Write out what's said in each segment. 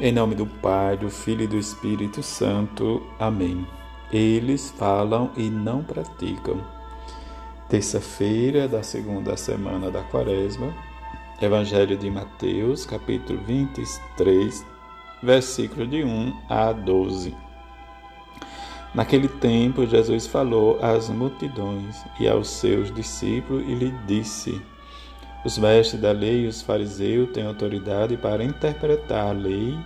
Em nome do Pai, do Filho e do Espírito Santo. Amém. Eles falam e não praticam. Terça-feira da segunda semana da Quaresma, Evangelho de Mateus, capítulo 23, versículo de 1 a 12. Naquele tempo, Jesus falou às multidões e aos seus discípulos e lhe disse: os mestres da lei e os fariseus têm autoridade para interpretar a lei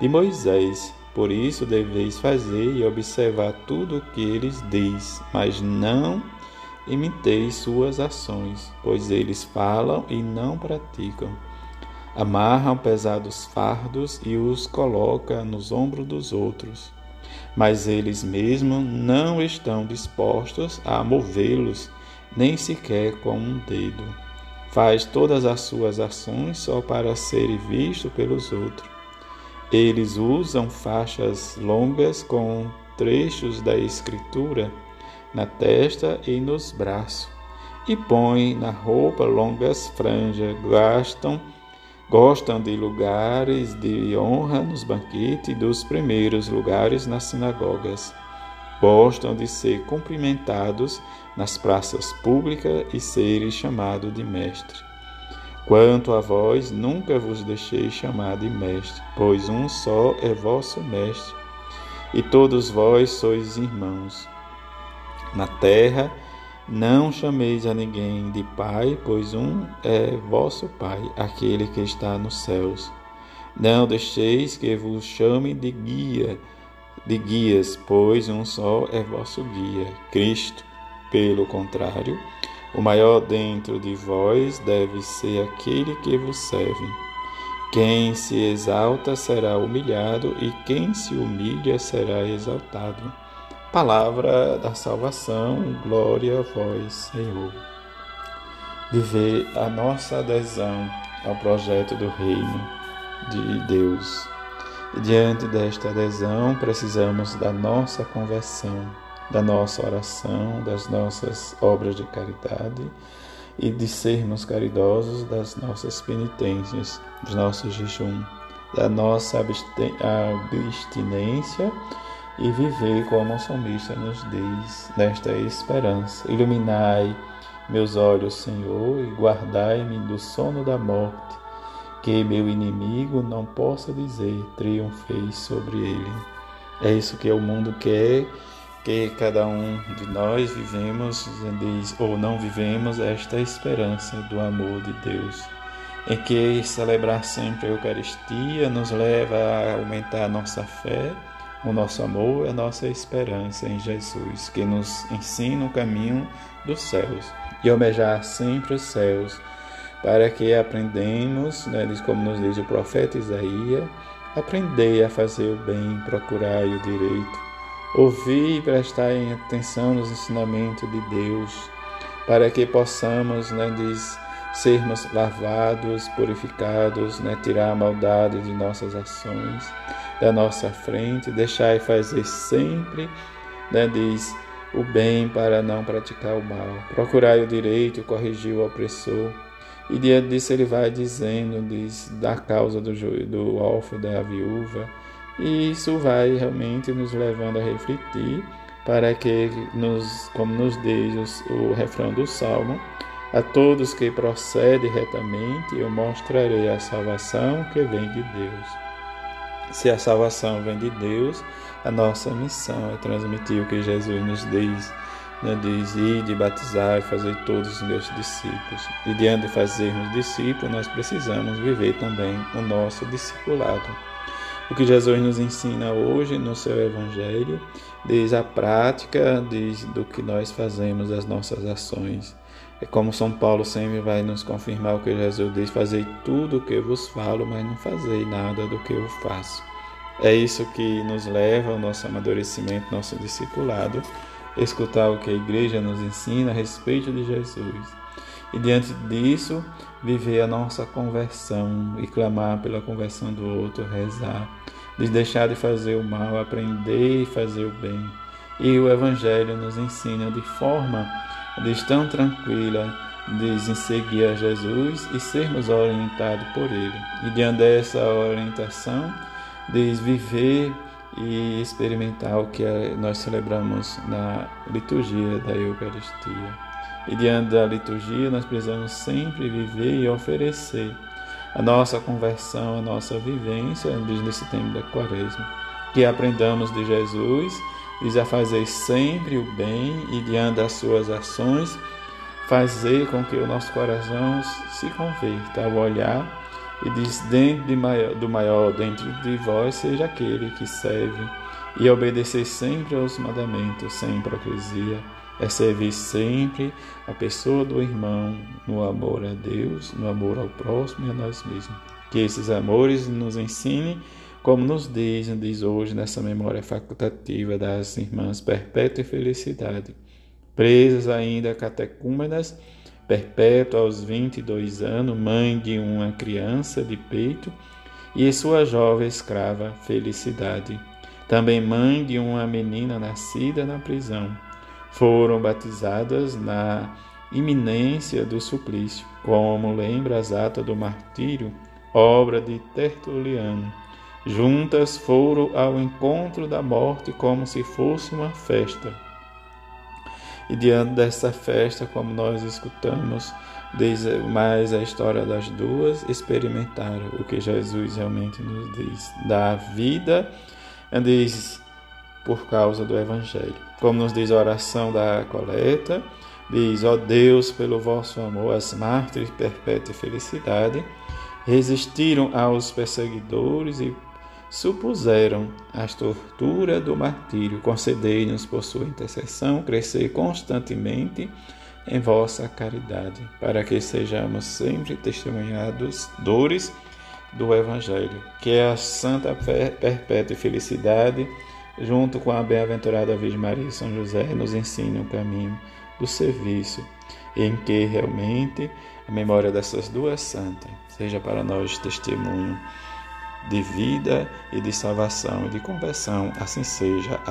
de Moisés. Por isso deveis fazer e observar tudo o que eles diz, mas não imiteis suas ações, pois eles falam e não praticam. Amarram pesados fardos e os colocam nos ombros dos outros, mas eles mesmos não estão dispostos a movê-los, nem sequer com um dedo faz todas as suas ações só para ser visto pelos outros. Eles usam faixas longas com trechos da Escritura na testa e nos braços, e põem na roupa longas franjas, gastam, gostam de lugares de honra nos banquetes e dos primeiros lugares nas sinagogas gostam de ser cumprimentados nas praças públicas e serem chamados de mestre. Quanto a vós, nunca vos deixei chamar de mestre, pois um só é vosso mestre, e todos vós sois irmãos. Na terra, não chameis a ninguém de pai, pois um é vosso pai, aquele que está nos céus. Não deixeis que vos chame de guia, de guias, pois um só é vosso guia, Cristo. Pelo contrário, o maior dentro de vós deve ser aquele que vos serve. Quem se exalta será humilhado, e quem se humilha será exaltado. Palavra da salvação, glória a vós, Senhor. Viver a nossa adesão ao projeto do Reino de Deus diante desta adesão, precisamos da nossa conversão, da nossa oração, das nossas obras de caridade e de sermos caridosos das nossas penitências, dos nossos jejum, da nossa abstinência e viver como o salmista nos diz, nesta esperança. Iluminai meus olhos, Senhor, e guardai-me do sono da morte que meu inimigo não possa dizer triunfei sobre ele. É isso que o mundo quer, que cada um de nós vivemos ou não vivemos esta esperança do amor de Deus, em que celebrar sempre a Eucaristia nos leva a aumentar a nossa fé, o nosso amor a nossa esperança em Jesus, que nos ensina o caminho dos céus e almejar sempre os céus para que aprendemos, né, como nos diz o profeta Isaías, aprendei a fazer o bem, procurar o direito, ouvir e prestar atenção nos ensinamentos de Deus, para que possamos, né, diz, sermos lavados, purificados, né, tirar a maldade de nossas ações, da nossa frente, deixar e fazer sempre, né, diz, o bem para não praticar o mal, procurar o direito, corrigir o opressor, e diante disso ele vai dizendo diz, da causa do, do órfão, da viúva. E isso vai realmente nos levando a refletir para que, nos, como nos diz o refrão do Salmo, a todos que procedem retamente eu mostrarei a salvação que vem de Deus. Se a salvação vem de Deus, a nossa missão é transmitir o que Jesus nos diz né, diz ir de batizar e fazer todos os meus discípulos. E diante de fazermos discípulos, nós precisamos viver também o nosso discipulado. O que Jesus nos ensina hoje no seu Evangelho diz a prática diz do que nós fazemos, as nossas ações. É como São Paulo sempre vai nos confirmar o que Jesus diz: fazei tudo o que vos falo, mas não fazei nada do que eu faço. É isso que nos leva ao nosso amadurecimento, nosso discipulado escutar o que a igreja nos ensina a respeito de Jesus. E diante disso, viver a nossa conversão e clamar pela conversão do outro, rezar, de deixar de fazer o mal, aprender e fazer o bem. E o Evangelho nos ensina de forma de tão tranquila, de seguir a Jesus e sermos orientados por Ele. E diante dessa orientação, de viver e experimentar o que nós celebramos na liturgia da Eucaristia. E diante da liturgia, nós precisamos sempre viver e oferecer a nossa conversão, a nossa vivência nesse tempo da Quaresma. Que aprendamos de Jesus, diz a fazer sempre o bem e diante das suas ações, fazer com que o nosso coração se converta ao olhar e diz: Dentro de maior, do maior dentro de vós seja aquele que serve e obedecer sempre aos mandamentos, sem hipocrisia. É servir sempre a pessoa do irmão no amor a Deus, no amor ao próximo e a nós mesmos. Que esses amores nos ensinem, como nos diz, diz hoje nessa memória facultativa das irmãs Perpétua Felicidade, presas ainda catecúmenas perpétua aos 22 anos, mãe de uma criança de peito, e sua jovem escrava Felicidade, também mãe de uma menina nascida na prisão. Foram batizadas na iminência do suplício, como lembra as atas do martírio, obra de Tertuliano. Juntas foram ao encontro da morte como se fosse uma festa e diante dessa festa, como nós escutamos, diz mais a história das duas, experimentaram o que Jesus realmente nos diz, da vida, diz por causa do Evangelho. Como nos diz a oração da coleta, diz: Ó Deus, pelo vosso amor, as mártires perpétua felicidade, resistiram aos perseguidores e supuseram as torturas do martírio. Concedei-nos por sua intercessão crescer constantemente em vossa caridade, para que sejamos sempre testemunhados dores do Evangelho, que a santa perpétua felicidade, junto com a bem-aventurada Virgem Maria e São José, nos ensina o caminho do serviço, em que realmente a memória dessas duas santas seja para nós testemunho de vida e de salvação e de conversão. Assim seja. Amém.